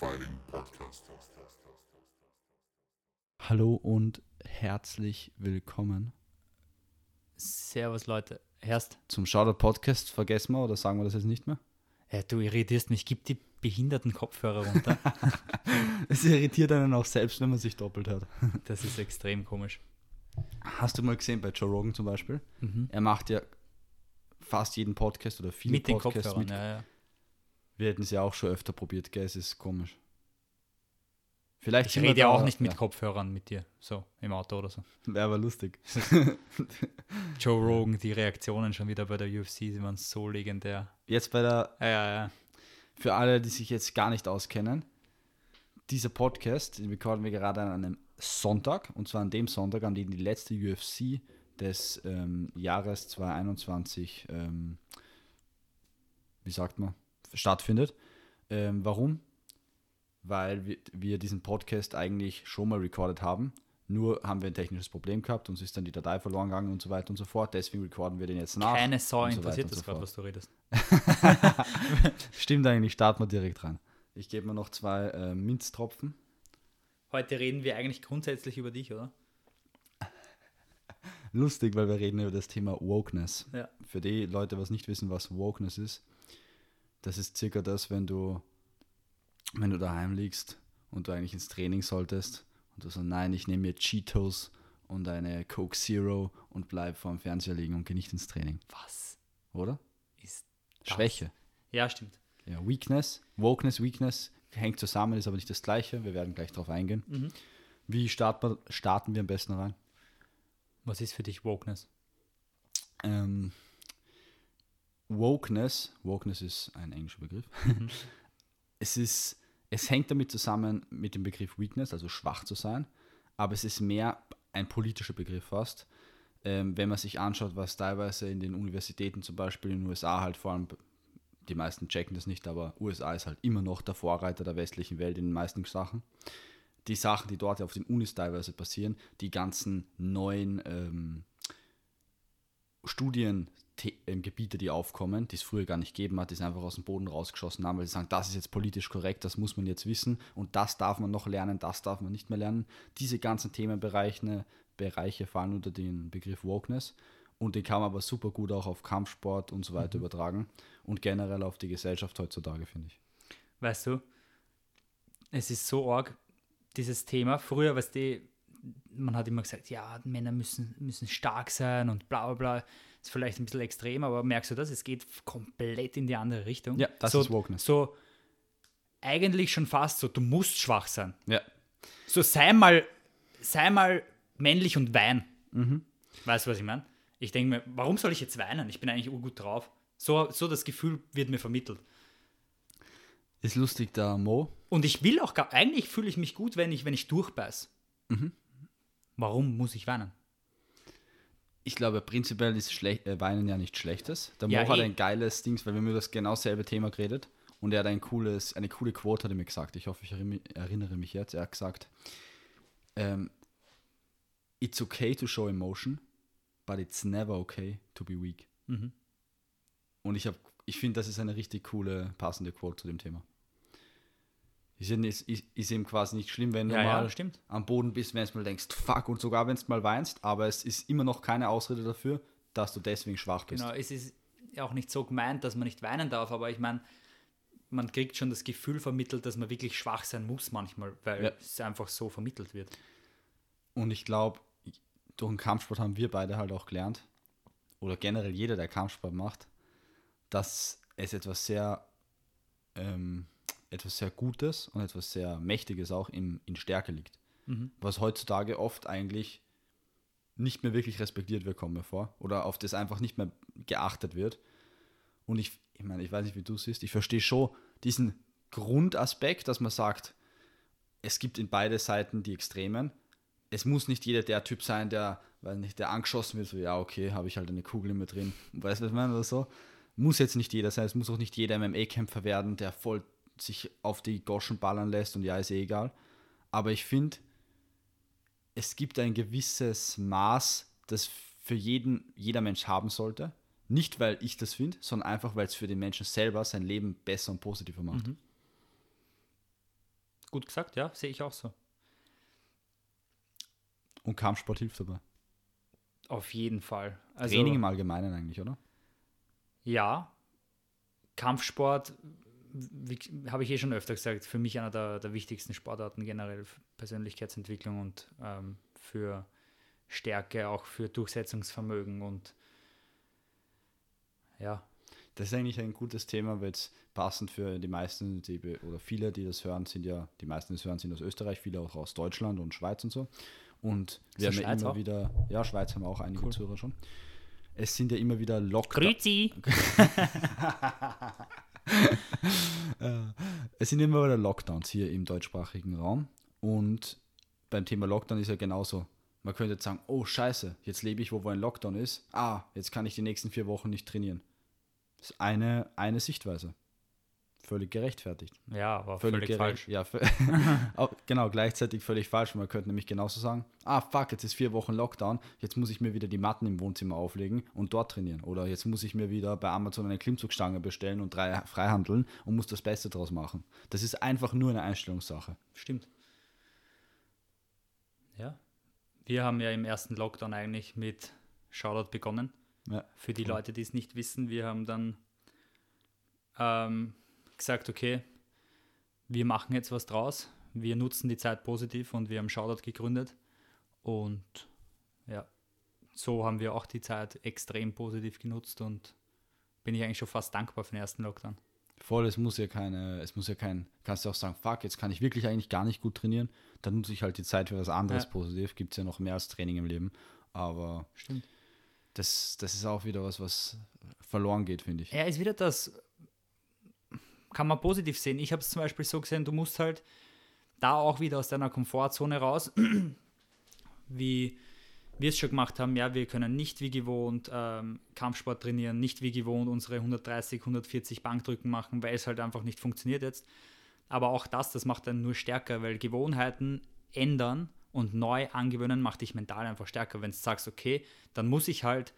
Fighting Podcast. Hallo und herzlich willkommen Servus Leute. Erst, zum Shoutout Podcast. Vergessen wir oder sagen wir das jetzt nicht mehr? äh, du irritierst mich, gib die behinderten Kopfhörer runter. Es irritiert einen auch selbst, wenn man sich doppelt hat. Das ist extrem komisch. Hast du mal gesehen bei Joe Rogan zum Beispiel? Mhm. Er macht ja fast jeden Podcast oder viele Mit den Podcasts Kopfhörern, mit. ja, ja. Wir hätten es ja auch schon öfter probiert, gell? Es ist komisch. Vielleicht Ich rede ja auch nicht mit ja, Kopfhörern mit dir, so im Auto oder so. Wäre aber lustig. Joe Rogan, die Reaktionen schon wieder bei der UFC, die waren so legendär. Jetzt bei der Ja, ja, ja. für alle, die sich jetzt gar nicht auskennen, dieser Podcast, den recorden wir gerade an einem Sonntag, und zwar an dem Sonntag, an dem die letzte UFC des ähm, Jahres 2021, ähm, wie sagt man, stattfindet. Ähm, warum? Weil wir, wir diesen Podcast eigentlich schon mal recorded haben. Nur haben wir ein technisches Problem gehabt, uns ist dann die Datei verloren gegangen und so weiter und so fort. Deswegen recorden wir den jetzt nach. Keine Sau so interessiert und das so gerade, was du redest. Stimmt eigentlich, starten wir direkt rein. Ich gebe mir noch zwei äh, Minztropfen. Heute reden wir eigentlich grundsätzlich über dich, oder? Lustig, weil wir reden über das Thema Wokeness. Ja. Für die Leute, was nicht wissen, was Wokeness ist, das ist circa das, wenn du, wenn du daheim liegst und du eigentlich ins Training solltest und du so, nein, ich nehme mir Cheetos und eine Coke Zero und bleib vor dem Fernseher liegen und geh nicht ins Training. Was Oder? ist? Schwäche. Ja, stimmt. Ja, Weakness, Wokeness, Weakness hängt zusammen, ist aber nicht das gleiche. Wir werden gleich darauf eingehen. Mhm. Wie starten wir, starten wir am besten rein? Was ist für dich Wokeness? Ähm, Wokeness, Wokeness ist ein englischer Begriff. es ist, es hängt damit zusammen mit dem Begriff Weakness, also schwach zu sein, aber es ist mehr ein politischer Begriff fast. Ähm, wenn man sich anschaut, was teilweise in den Universitäten zum Beispiel in den USA halt vor allem, die meisten checken das nicht, aber USA ist halt immer noch der Vorreiter der westlichen Welt in den meisten Sachen. Die Sachen, die dort auf den Unis teilweise passieren, die ganzen neuen ähm, Studiengebiete, die aufkommen, die es früher gar nicht gegeben hat, die es einfach aus dem Boden rausgeschossen haben, weil sie sagen, das ist jetzt politisch korrekt, das muss man jetzt wissen und das darf man noch lernen, das darf man nicht mehr lernen. Diese ganzen Themenbereiche Bereiche fallen unter den Begriff Wokeness und den kann man aber super gut auch auf Kampfsport und so weiter übertragen und generell auf die Gesellschaft heutzutage, finde ich. Weißt du, es ist so arg, dieses Thema. Früher, weißt du, man hat immer gesagt, ja, Männer müssen, müssen stark sein und bla bla bla. Ist vielleicht ein bisschen extrem, aber merkst du das? Es geht komplett in die andere Richtung. Ja, das so, ist Wokeness. So, eigentlich schon fast so, du musst schwach sein. Ja, So, sei mal, sei mal männlich und wein. Mhm. Weißt du, was ich meine? Ich denke mir, warum soll ich jetzt weinen? Ich bin eigentlich urgut drauf. So, so das Gefühl wird mir vermittelt. ist lustig, der Mo, Und ich will auch gar, eigentlich fühle ich mich gut, wenn ich, wenn ich durchbeiß. Mhm. Warum muss ich weinen? ich glaube, prinzipiell ist Schle äh, Weinen ja nichts Schlechtes. Der Mo Ja, hat eh. ein geiles Ding, weil wir haben über das genau selbe Thema geredet. Und er hat ein cooles, eine coole Quote hat er mir gesagt. Ich hoffe, ich erinn- erinnere mich jetzt. Er hat gesagt, ähm, it's okay to show emotion, but it's never okay to be weak. Mhm. Und ich, hab- ich finde, das ist eine richtig coole, passende Quote zu dem Thema. Ist, eben- ist, ist, eben quasi nicht schlimm, wenn du Ja, ja, mal stimmt. am Boden bist, wenn du mal denkst, fuck, und sogar wenn du mal weinst, aber es ist immer noch keine Ausrede dafür, dass du deswegen schwach bist. Genau, es ist auch nicht so gemeint, dass man nicht weinen darf, aber ich meine, man kriegt schon das Gefühl vermittelt, dass man wirklich schwach sein muss manchmal, weil Ja. es einfach so vermittelt wird. Und ich glaube, durch den Kampfsport haben wir beide halt auch gelernt, oder generell jeder, der Kampfsport macht, dass es etwas sehr, ähm, etwas sehr Gutes und etwas sehr Mächtiges auch in, in Stärke liegt. Mhm. Was heutzutage oft eigentlich nicht mehr wirklich respektiert wird, kommt mir vor. Oder auf das einfach nicht mehr geachtet wird. Und ich, ich meine, ich weiß nicht, wie du es siehst, ich verstehe schon diesen Grundaspekt, dass man sagt, es gibt in beide Seiten die Extremen. Es muss nicht jeder der Typ sein, der, weil nicht, der angeschossen wird, so, ja, okay, habe ich halt eine Kugel in mir drin. Weißt du, was ich meine, oder so? Muss jetzt nicht jeder sein, es muss auch nicht jeder MMA-Kämpfer werden, der voll sich auf die Goschen ballern lässt und ja, ist eh egal. Aber ich finde, es gibt ein gewisses Maß, das für jeden, jeder Mensch haben sollte. Nicht, weil ich das finde, sondern einfach, weil es für den Menschen selber sein Leben besser und positiver macht. Gut gesagt, ja, sehe ich auch so. Und Kampfsport hilft dabei. Auf jeden Fall. Also, Training im Allgemeinen eigentlich, oder? Ja. Kampfsport, habe ich eh schon öfter gesagt, für mich einer der, der wichtigsten Sportarten generell Persönlichkeitsentwicklung und ähm, für Stärke, auch für Durchsetzungsvermögen und ja, Das ist eigentlich ein gutes Thema, weil es passend für die meisten, die, oder viele, die das hören, sind ja, die meisten, die das hören, sind aus Österreich, viele auch aus Deutschland und Schweiz und so. Und wir haben ja immer auch? wieder, ja, Schweiz haben auch einige Cool. Zuhörer schon. Es sind ja immer wieder Lockdowns. Grüezi! Es sind immer wieder Lockdowns hier im deutschsprachigen Raum. Und beim Thema Lockdown ist ja genauso. Man könnte jetzt sagen, oh scheiße, jetzt lebe ich wo, wo ein Lockdown ist. Ah, jetzt kann ich die nächsten vier Wochen nicht trainieren. Das ist eine, eine Sichtweise. Völlig gerechtfertigt. Ja, aber Völlig, völlig, falsch. Ja, genau, gleichzeitig völlig falsch. Man könnte nämlich genauso sagen, ah fuck, jetzt ist vier Wochen Lockdown, jetzt muss ich mir wieder die Matten im Wohnzimmer auflegen und dort trainieren. Oder jetzt muss ich mir wieder bei Amazon eine Klimmzugstange bestellen und drei freihandeln und muss das Beste draus machen. Das ist einfach nur eine Einstellungssache. Stimmt. Ja. Wir haben ja im ersten Lockdown eigentlich mit Shoutout begonnen. Ja. Für die Cool. Leute, die es nicht wissen, wir haben dann ähm, gesagt, okay, wir machen jetzt was draus. Wir nutzen die Zeit positiv und wir haben Shoutout gegründet. Und ja, so haben wir auch die Zeit extrem positiv genutzt und bin ich eigentlich schon fast dankbar für den ersten Lockdown. Voll, es muss ja keine, es muss ja kein, kannst du auch sagen, fuck, jetzt kann ich wirklich eigentlich gar nicht gut trainieren, dann nutze ich halt die Zeit für was anderes Ja. positiv. Gibt es ja noch mehr als Training im Leben. Aber Stimmt. das, das ist auch wieder was, was verloren geht, finde ich. Er ist wieder das, kann man positiv sehen. Ich habe es zum Beispiel so gesehen, du musst halt da auch wieder aus deiner Komfortzone raus, wie wir es schon gemacht haben. Ja, wir können nicht wie gewohnt ähm, Kampfsport trainieren, nicht wie gewohnt unsere 130, 140 Bankdrücken machen, weil es halt einfach nicht funktioniert jetzt. Aber auch das, das macht dann nur stärker, weil Gewohnheiten ändern und neu angewöhnen macht dich mental einfach stärker. Wenn du sagst, okay, dann muss ich halt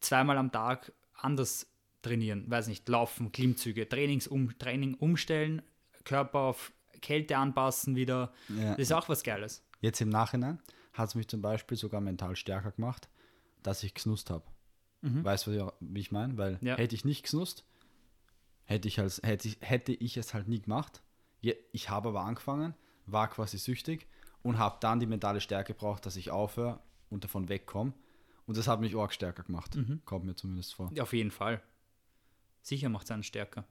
zweimal am Tag anders trainieren, weiß nicht, laufen, Klimmzüge, Trainings um, Training umstellen, Körper auf Kälte anpassen wieder. Ja. Das ist auch was Geiles. Jetzt im Nachhinein hat es mich zum Beispiel sogar mental stärker gemacht, dass ich gesnust habe. Weißt du, wie ich meine? Weil Ja. hätte ich nicht gesnust, hätte ich, als, hätte, ich, hätte ich es halt nie gemacht. Ich habe aber angefangen, war quasi süchtig und habe dann die mentale Stärke gebraucht, dass ich aufhöre und davon wegkomme. Und das hat mich arg stärker gemacht. Kommt mir zumindest vor. Ja, Auf jeden Fall. Sicher macht es einen stärker.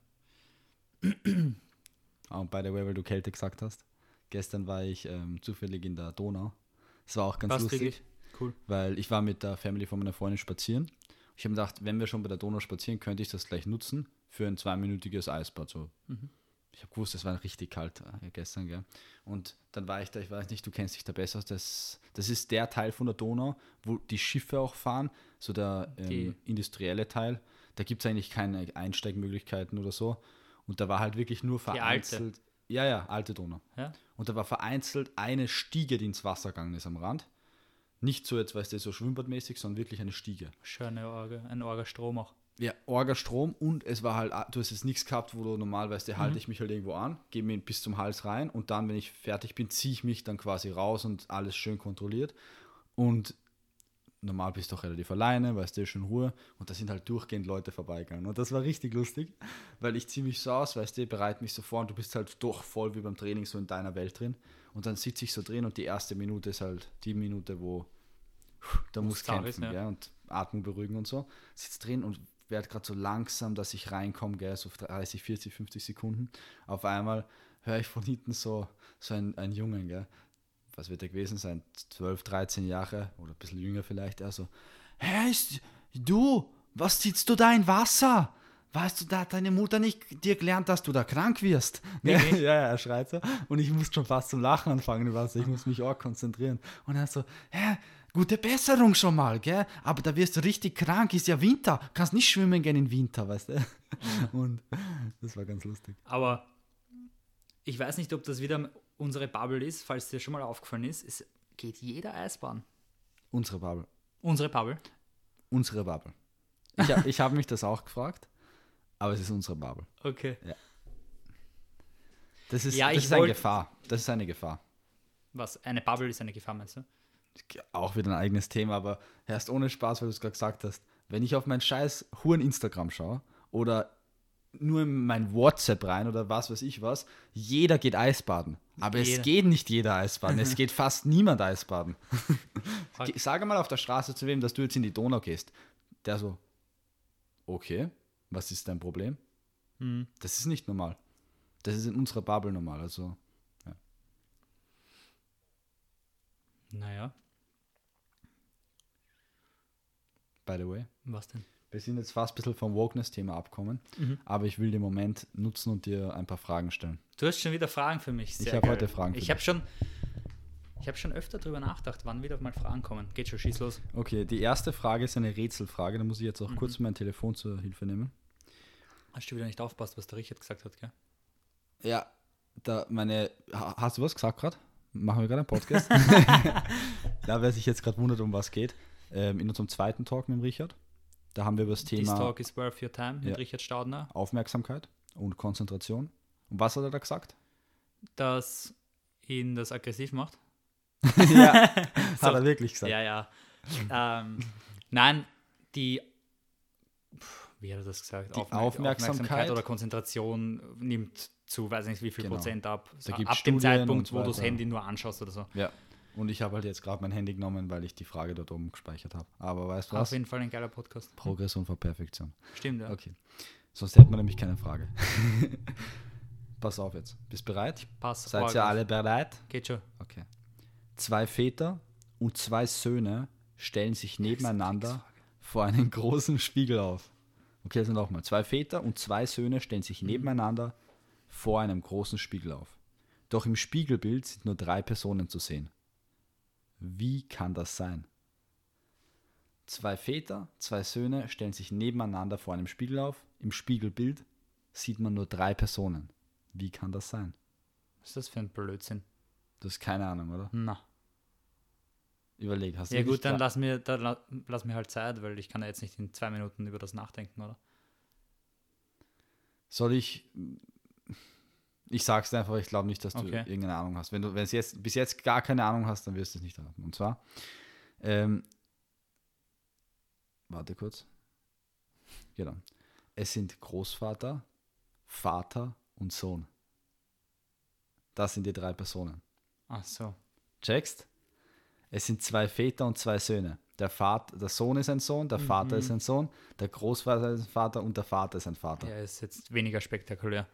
Ah, Und by the way, weil du Kälte gesagt hast, gestern war ich ähm, zufällig in der Donau. Das war auch ganz Passt lustig. wirklich? Cool. weil ich war mit der Family von meiner Freundin spazieren. Ich habe mir gedacht, wenn wir schon bei der Donau spazieren, könnte ich das gleich nutzen für ein zweiminütiges Eisbad. So. Ich habe gewusst, es war richtig kalt äh, gestern, gell? Und dann war ich da, ich weiß nicht, du kennst dich da besser aus. Das, das ist der Teil von der Donau, wo die Schiffe auch fahren, so der ähm, industrielle Teil. Da gibt es eigentlich keine Einsteigmöglichkeiten oder so. Und da war halt wirklich nur vereinzelt. Ja, ja, alte Donau. Ja? Und da war vereinzelt eine Stiege, die ins Wasser gegangen ist am Rand. Nicht so jetzt, weißt du, so schwimmbadmäßig, sondern wirklich eine Stiege. Schöne Orga, ein Orga-Strom auch. Ja, Orga-Strom und es war halt, du hast jetzt nichts gehabt, wo du normal weißt, da halte ich mich halt irgendwo an, gehe mir bis zum Hals rein und dann, wenn ich fertig bin, ziehe ich mich dann quasi raus und alles schön kontrolliert. Und normal bist du auch relativ alleine, weißt du, schön Ruhe. Und da sind halt durchgehend Leute vorbeigegangen. Und das war richtig lustig, weil ich ziehe mich so aus, weißt du, bereite mich so vor und du bist halt doch voll wie beim Training so in deiner Welt drin. Und dann sitze ich so drin und die erste Minute ist halt die Minute, wo da muss kämpfen, ist, ja. gell, und Atmung beruhigen und so. Sitz drin und werde gerade so langsam, dass ich reinkomme, gell, so 30, 40, 50 Sekunden. Auf einmal höre ich von hinten so, so ein, ein Jungen, gell, was wird er gewesen sein, 12, 13 Jahre oder ein bisschen jünger vielleicht, er so, hey, ist- du, was ziehst du da in Wasser? Weißt du, da hat deine Mutter nicht dir gelernt, dass du da krank wirst? Ja, Wirklich? ja, er schreit so. Und ich muss schon fast zum Lachen anfangen Wasser. Ich muss mich auch konzentrieren. Und er so, hä, gute Besserung schon mal, gell? Aber da wirst du richtig krank, ist ja Winter. Kannst nicht schwimmen gehen im Winter, weißt du? Und das war ganz lustig. Aber ich weiß nicht, ob das wieder unsere Bubble ist, falls dir schon mal aufgefallen ist. Es geht jeder Eisbahn. Unsere Bubble. Unsere Bubble. Unsere Bubble. Ich habe ich hab mich das auch gefragt, aber es ist unsere Bubble. Okay. Das ist, Ja, das ist eine Gefahr. Das ist eine Gefahr. Was? Eine Bubble ist eine Gefahr, meinst du? Auch wieder ein eigenes Thema, aber erst ohne Spaß, weil du es gerade gesagt hast. Wenn ich auf mein scheiß Huren Instagram schaue oder nur in mein WhatsApp rein oder was weiß ich was, jeder geht Eisbaden. Aber Jeder. es geht nicht jeder Eisbaden. es geht fast niemand Eisbaden. Sage mal auf der Straße zu wem, dass du jetzt in die Donau gehst. Der so, okay, was ist dein Problem? Hm. Das ist nicht normal. Das ist in unserer Bubble normal. Also, Naja, by the way. was denn? Wir sind jetzt fast ein bisschen vom Wokeness-Thema abkommen, Mhm. aber ich will den Moment nutzen und dir ein paar Fragen stellen. Du hast schon wieder Fragen für mich. Sehr hab geil. heute Fragen Ich habe schon, ich habe schon öfter darüber nachgedacht, wann wieder mal Fragen kommen. Geht schon, schieß los. Okay, die erste Frage ist eine Rätselfrage, da muss ich jetzt auch kurz mein Telefon zur Hilfe nehmen. Hast du wieder nicht aufpasst, was der Richard gesagt hat, gell? Ja, da meine. Ha, hast du was gesagt gerade? Machen wir gerade einen Podcast? da, wer sich jetzt gerade wundert, um was geht, ähm, in unserem zweiten Talk mit dem Richard, da haben wir über das This Thema talk is worth your time mit Ja. Richard Staudner. Aufmerksamkeit und Konzentration. Und was hat er da gesagt? Das ihn das aggressiv macht. ja, hat er wirklich gesagt. Ja, ja. ähm, nein, die, wie hat er das gesagt? Die Aufmerksamkeit. oder Konzentration nimmt zu, weiß nicht wie viel Genau. Prozent ab. Ab dem Studien Zeitpunkt, wo du das. Handy nur anschaust oder so. Ja. Und ich habe halt jetzt gerade mein Handy genommen, weil ich die Frage dort oben gespeichert habe. Aber weißt du Auf was? jeden Fall ein geiler Podcast. Progression vor Perfektion. Stimmt, ja. Okay. Sonst hätte man nämlich keine Frage. Pass auf jetzt. Bist bereit? Pass. Seid Org ihr auf. alle bereit? Geht schon. Okay. Zwei Väter und zwei Söhne stellen sich nebeneinander vor einen großen Spiegel auf. Okay, also nochmal. Zwei Väter und zwei Söhne stellen sich nebeneinander vor einem großen Spiegel auf. Doch im Spiegelbild sind nur drei Personen zu sehen. Wie kann das sein? Zwei Väter, zwei Söhne stellen sich nebeneinander vor einem Spiegel auf. Im Spiegelbild sieht man nur drei Personen. Wie kann das sein? Was ist das für ein Blödsinn? Das ist keine Ahnung, oder? Na. Überleg, hast du Ja gut, dann lass mir, dann la- lass mir halt Zeit, weil ich kann ja jetzt nicht in zwei Minuten über das nachdenken, oder? Soll ich. Ich sag's dir einfach, ich glaube nicht, dass du Okay. irgendeine Ahnung hast. Wenn du wenn es jetzt bis jetzt gar keine Ahnung hast, dann wirst du es nicht haben. Und zwar. Ähm, warte kurz. Genau. Es sind Großvater, Vater und Sohn. Das sind die drei Personen. Ach so. Checkst? Es sind zwei Väter und zwei Söhne. Der, Vater, der Sohn ist ein Sohn, der Vater ist ein Sohn, der Großvater ist ein Vater und der Vater ist ein Vater. Ja, ist jetzt weniger spektakulär.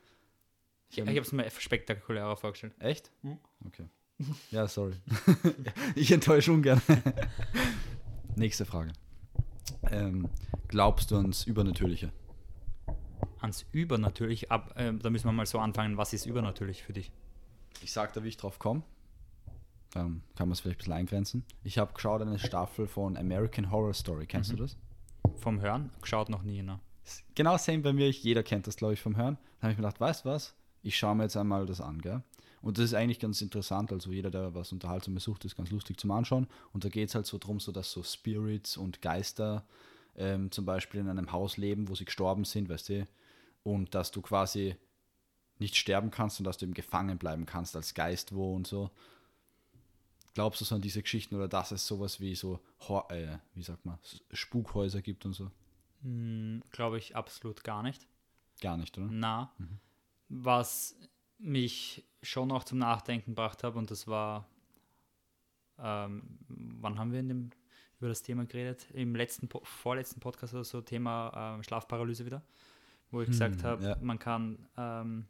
Ich, ich habe es mir spektakulärer vorgestellt. Echt? Hm. Okay. Ja, sorry. ich enttäusche ungern. Nächste Frage. Ähm, glaubst du ans Übernatürliche? Ans Übernatürlich, ab, äh, da müssen wir mal so anfangen, was ist übernatürlich für dich? Ich sag dir, wie ich drauf komme. Dann kann man es vielleicht ein bisschen eingrenzen. Ich habe geschaut eine Staffel von American Horror Story. Kennst Mhm. du das? Vom Hören? Geschaut noch nie, ne? Genau same bei mir. Ich, jeder kennt das, glaube ich, vom Hören. Dann habe ich mir gedacht, weißt du was? Ich schaue mir jetzt einmal das an, gell? Und das ist eigentlich ganz interessant. Also jeder, der was Unterhaltsames sucht, ist ganz lustig zum Anschauen. Und da geht es halt so drum, so dass so Spirits und Geister ähm, zum Beispiel in einem Haus leben, wo sie gestorben sind, weißt du? Und dass du quasi nicht sterben kannst und dass du eben gefangen bleiben kannst als Geist wo und so. Glaubst du so an diese Geschichten oder dass es sowas wie so, äh, wie sagt man, Spukhäuser gibt und so? Hm, Glaube ich absolut gar nicht. Gar nicht, oder? Na, was mich schon auch zum Nachdenken gebracht hat, und das war, ähm, wann haben wir in dem, über das Thema geredet? Im letzten, vorletzten Podcast oder so, Thema ähm, Schlafparalyse wieder, wo ich gesagt habe, ja. man kann, ähm,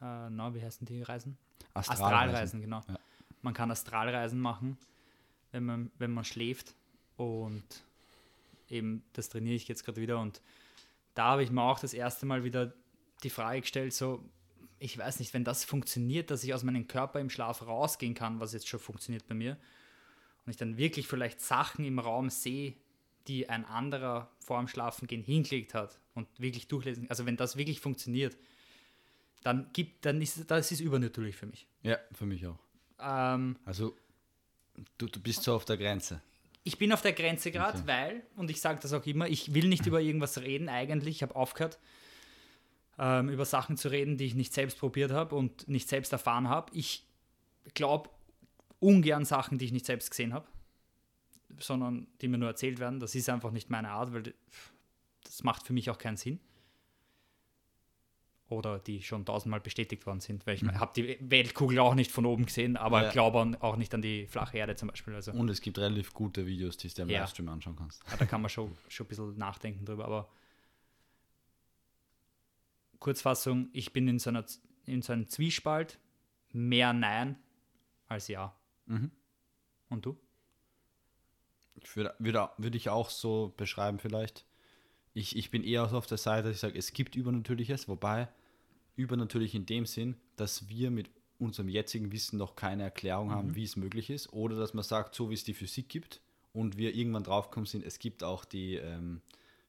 äh, na, wie heißen die Reisen? Astralreisen. Astralreisen, genau. Ja. Man kann Astralreisen machen, wenn man, wenn man schläft. Und eben, das trainiere ich jetzt gerade wieder. Und da habe ich mir auch das erste Mal wieder die Frage gestellt, so, ich weiß nicht, wenn das funktioniert, dass ich aus meinem Körper im Schlaf rausgehen kann, was jetzt schon funktioniert bei mir, und ich dann wirklich vielleicht Sachen im Raum sehe, die ein anderer vor dem Schlafengehen hingelegt hat und wirklich durchlesen, also wenn das wirklich funktioniert, dann gibt, dann ist das ist übernatürlich für mich. Ja, für mich auch. Ähm, Also, du, du bist so auf der Grenze. ich bin auf der Grenze gerade, Okay. weil, und ich sage das auch immer, ich will nicht über irgendwas reden eigentlich, ich habe aufgehört, ähm, über Sachen zu reden, die ich nicht selbst probiert habe und nicht selbst erfahren habe. Ich glaube ungern Sachen, die ich nicht selbst gesehen habe, sondern die mir nur erzählt werden. Das ist einfach nicht meine Art, weil das macht für mich auch keinen Sinn. Oder die schon tausendmal bestätigt worden sind, weil ich Mhm. habe die Weltkugel auch nicht von oben gesehen, aber Ja. glaube auch nicht an die flache Erde zum Beispiel. Also Und es gibt relativ gute Videos, die du dir im Ja. Livestream anschauen kannst. ja, da kann man schon, schon ein bisschen nachdenken drüber. Aber Kurzfassung, ich bin in so, einer, in so einem Zwiespalt, mehr Nein als Ja. Mhm. Und du? Ich würde, würde, würde ich auch so beschreiben vielleicht. Ich, ich bin eher so auf der Seite, dass ich sage, es gibt Übernatürliches, wobei übernatürlich in dem Sinn, dass wir mit unserem jetzigen Wissen noch keine Erklärung haben, wie es möglich ist, oder dass man sagt, so wie es die Physik gibt und wir irgendwann draufgekommen sind, es gibt auch die, ähm,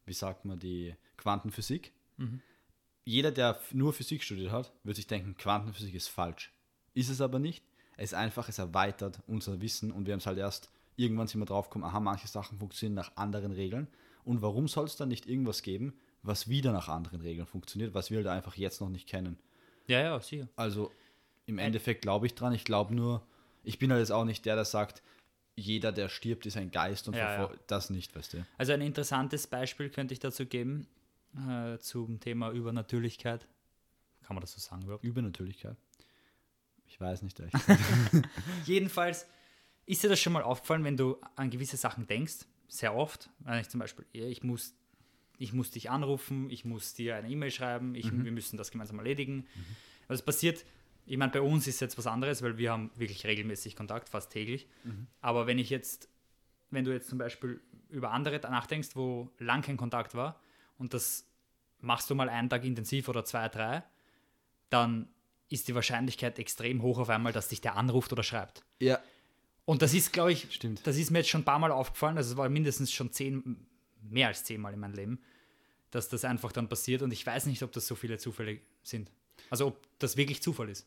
wie sagt man, die Quantenphysik. Jeder, der nur Physik studiert hat, wird sich denken, Quantenphysik ist falsch. Ist es aber nicht. Es ist einfach, es erweitert unser Wissen und wir haben es halt erst, irgendwann sind wir draufgekommen, aha, manche Sachen funktionieren nach anderen Regeln. Und warum soll es dann nicht irgendwas geben, was wieder nach anderen Regeln funktioniert, was wir halt einfach jetzt noch nicht kennen? Ja, ja, sicher. Also im Endeffekt glaube ich dran. Ich glaube nur, ich bin halt jetzt auch nicht der, der sagt, jeder, der stirbt, ist ein Geist und Ja, ja. das nicht, weißt du. Also ein interessantes Beispiel könnte ich dazu geben, äh, zum Thema Übernatürlichkeit. Kann man das so sagen überhaupt? Übernatürlichkeit. Ich weiß nicht echt. Jedenfalls ist dir das schon mal aufgefallen, wenn du an gewisse Sachen denkst, sehr oft, wenn ich zum Beispiel, ich muss, ich muss dich anrufen, ich muss dir eine E-Mail schreiben, ich, wir müssen das gemeinsam erledigen. Also es passiert, ich meine, bei uns ist jetzt was anderes, weil wir haben wirklich regelmäßig Kontakt, fast täglich. Aber wenn ich jetzt, wenn du jetzt zum Beispiel über andere nachdenkst, wo lang kein Kontakt war und das machst du mal einen Tag intensiv oder zwei, drei, dann ist die Wahrscheinlichkeit extrem hoch auf einmal, dass dich der anruft oder schreibt. ja, Und das ist, glaube ich, Stimmt. das ist mir jetzt schon ein paar Mal aufgefallen, also es war mindestens schon zehn, mehr als zehnmal in meinem Leben, dass das einfach dann passiert und ich weiß nicht, ob das so viele Zufälle sind. Also ob das wirklich Zufall ist.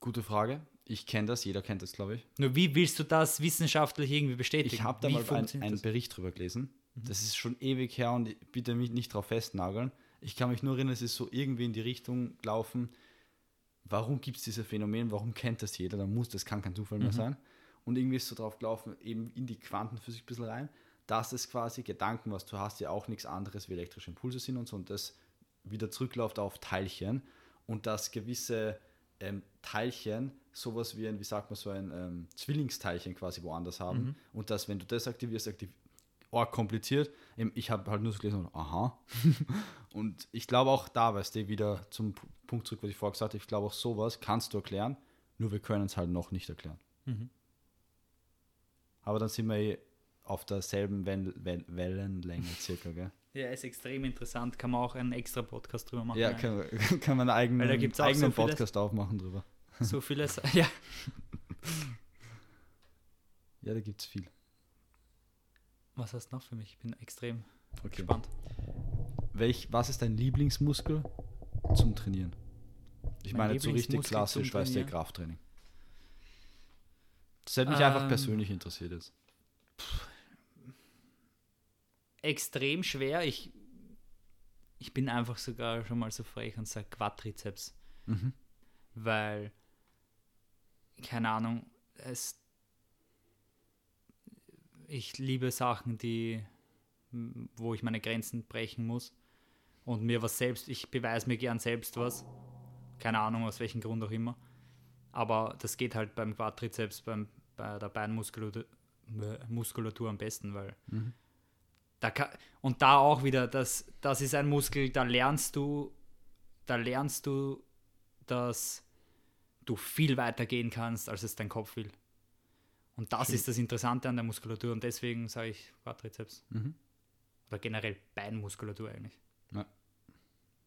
gute Frage. Ich kenne das, jeder kennt das, glaube ich. Nur wie willst du das wissenschaftlich irgendwie bestätigen? Ich habe da Wie mal einen? Mhm. Bericht drüber gelesen. Das ist schon ewig her und bitte mich nicht drauf festnageln. Ich kann mich nur erinnern, es ist so irgendwie in die Richtung gelaufen. Warum gibt es dieses Phänomen? Warum kennt das jeder? Da muss das kann kein Zufall Mhm. mehr sein. Und irgendwie ist so drauf gelaufen, eben in die Quantenphysik ein bisschen rein, dass es quasi Gedanken, was du hast, ja auch nichts anderes wie elektrische Impulse sind und so und das wieder zurückläuft auf Teilchen und dass gewisse ähm, Teilchen sowas wie ein, wie sagt man, so ein ähm, Zwillingsteilchen quasi woanders haben und dass, wenn du das aktivierst, aktiv oh, kompliziert. Ich habe halt nur so gelesen, und, aha. und ich glaube auch da, weißt du, wieder zum Punkt zurück, was ich vorher gesagt habe, ich glaube auch sowas kannst du erklären, nur wir können es halt noch nicht erklären. Aber dann sind wir eh auf derselben Wel Wel Wellenlänge circa, gell? Ja, ist extrem interessant. Kann man auch einen extra Podcast drüber machen. Ja, kann, kann man einen eigenen, eigenen so vieles. Podcast aufmachen drüber. So vieles. Ja. Ja, da gibt es viel. Was hast du noch für mich? Ich bin extrem Okay. gespannt. Welch, was ist dein Lieblingsmuskel zum Trainieren? Ich Mein meine, so richtig klassisch, weißt du? Krafttraining. Das hätte mich einfach Ähm. persönlich interessiert jetzt. Extrem schwer. Ich, ich bin einfach sogar schon mal so frech und sage Quadrizeps. Mhm. weil, keine Ahnung, es, ich liebe Sachen, die, wo ich meine Grenzen brechen muss. Und mir was selbst, ich beweise mir gern selbst was, keine Ahnung aus welchem Grund auch immer, aber das geht halt beim Quadrizeps, beim, bei der Beinmuskulatur Muskulatur am besten, weil da kann, und da auch wieder, das, das ist ein Muskel, da lernst du, da lernst du, dass du viel weiter gehen kannst, als es dein Kopf will. Und das Schön. ist das Interessante an der Muskulatur und deswegen sage ich Quadrizeps. Mhm. Oder generell Beinmuskulatur eigentlich.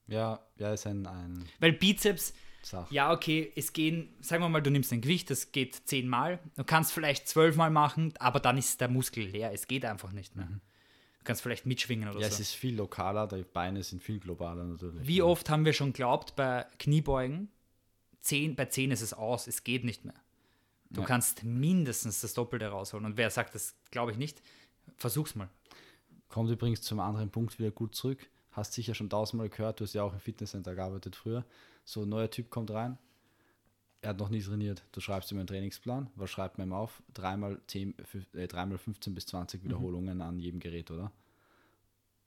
Ja, ja, ist ein, ein Weil Bizeps, Sach. ja, okay, es gehen, sagen wir mal, du nimmst ein Gewicht, das geht zehnmal. Du kannst vielleicht zwölfmal machen, aber dann ist der Muskel leer. Es geht einfach nicht mehr. Du kannst vielleicht mitschwingen oder Ja, so. es ist viel lokaler, die Beine sind viel globaler natürlich. Wie oft haben wir schon glaubt, bei Kniebeugen, 10, bei 10 ist es aus, es geht nicht mehr. Du Ja. kannst mindestens das Doppelte rausholen. Und wer sagt, das glaube ich nicht, versuch's mal. Kommt übrigens zum anderen Punkt wieder gut zurück. hast sicher schon tausendmal gehört, du hast ja auch im Fitnesscenter gearbeitet früher. So ein neuer Typ kommt rein, er hat noch nie trainiert. Du schreibst ihm einen Trainingsplan, was schreibt man ihm auf? Dreimal, 10, äh, dreimal 15 bis 20 Mhm. Wiederholungen an jedem Gerät, oder?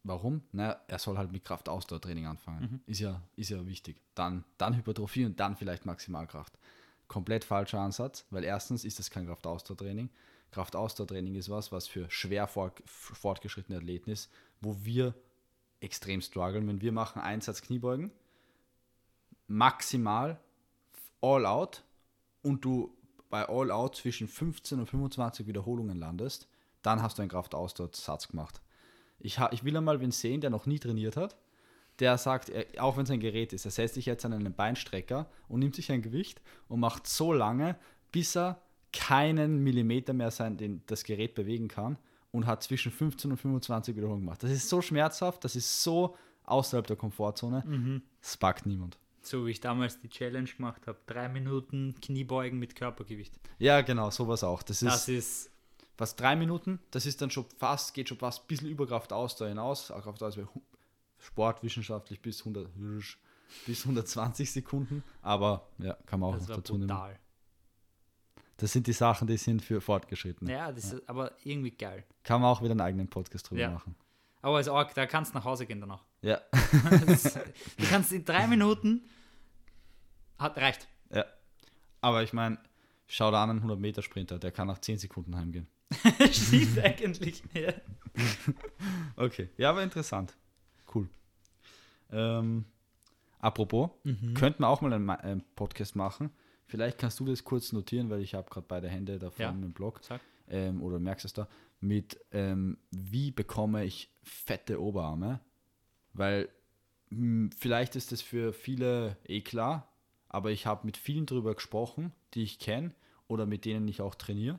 Warum? Na, er soll halt mit Kraft-Ausdauertraining anfangen. Mhm. Ist, ja, ist ja wichtig. Dann, dann Hypertrophie und dann vielleicht Maximalkraft. Komplett falscher Ansatz, weil erstens ist das kein Kraft-Ausdauertraining. Kraft-Ausdauertraining ist was, was für schwer fort, fortgeschrittene Athleten ist, wo wir extrem strugglen. Wenn wir machen Einsatz Kniebeugen, maximal all out und du bei all out zwischen 15 und 25 Wiederholungen landest, dann hast du einen Kraftausdauersatz gemacht. Ich, ich will einmal wen sehen, der noch nie trainiert hat, der sagt, er, auch wenn es ein Gerät ist, er setzt sich jetzt an einen Beinstrecker und nimmt sich ein Gewicht und macht so lange, bis er keinen Millimeter mehr sein, den, das Gerät bewegen kann und hat zwischen 15 und 25 Wiederholungen gemacht. Das ist so schmerzhaft, das ist so außerhalb der Komfortzone. Das packt niemand. So wie ich damals die Challenge gemacht habe. Drei Minuten Kniebeugen mit Körpergewicht. Ja, genau, sowas auch. Das ist, Das ist was drei Minuten, das ist dann schon fast, geht schon fast ein bisschen über Kraftausdauer hinaus. Auch Kraftausdauer sportwissenschaftlich bis 100, bis 120 Sekunden. Aber ja, kann man auch das noch war dazu nehmen. brutal. Das sind die Sachen, die sind für Fortgeschrittene. Ja, das ist aber irgendwie geil. Kann man auch wieder einen eigenen Podcast drüber Ja. machen. Aber als Org, da kannst du nach Hause gehen danach. Ja, Das- du kannst in drei Minuten. Hat, reicht. ja. Aber ich meine, schau da an einen 100-Meter-Sprinter, der kann nach 10 Sekunden heimgehen. Stimmt eigentlich. Ja. Okay, ja, aber interessant. Ähm, apropos, Mhm. könnten wir auch mal einen, einen Podcast machen. Vielleicht kannst du das kurz notieren, weil ich habe gerade beide Hände da Ja. vorne im Blog. Ähm, oder merkst du es da? Mit, ähm, wie bekomme ich fette Oberarme? Weil mh, vielleicht ist das für viele eh klar, aber ich habe mit vielen drüber gesprochen, die ich kenne oder mit denen ich auch trainiere.